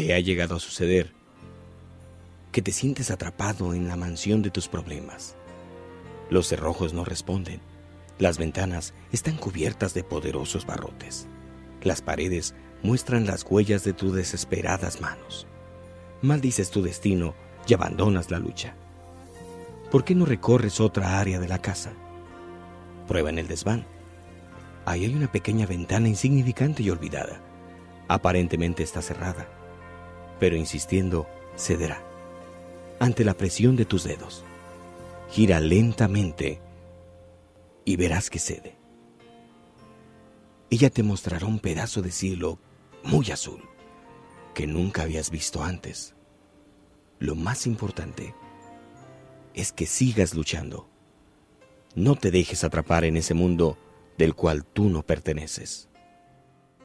¿Te ha llegado a suceder que te sientes atrapado en la mansión de tus problemas? Los cerrojos no responden. Las ventanas están cubiertas de poderosos barrotes. Las paredes muestran las huellas de tus desesperadas manos. Maldices tu destino y abandonas la lucha. ¿Por qué no recorres otra área de la casa? Prueba en el desván. Ahí hay una pequeña ventana insignificante y olvidada. Aparentemente está cerrada, pero insistiendo, cederá ante la presión de tus dedos. Gira lentamente y verás que cede. Ella te mostrará un pedazo de cielo muy azul que nunca habías visto antes. Lo más importante es que sigas luchando. No te dejes atrapar en ese mundo del cual tú no perteneces.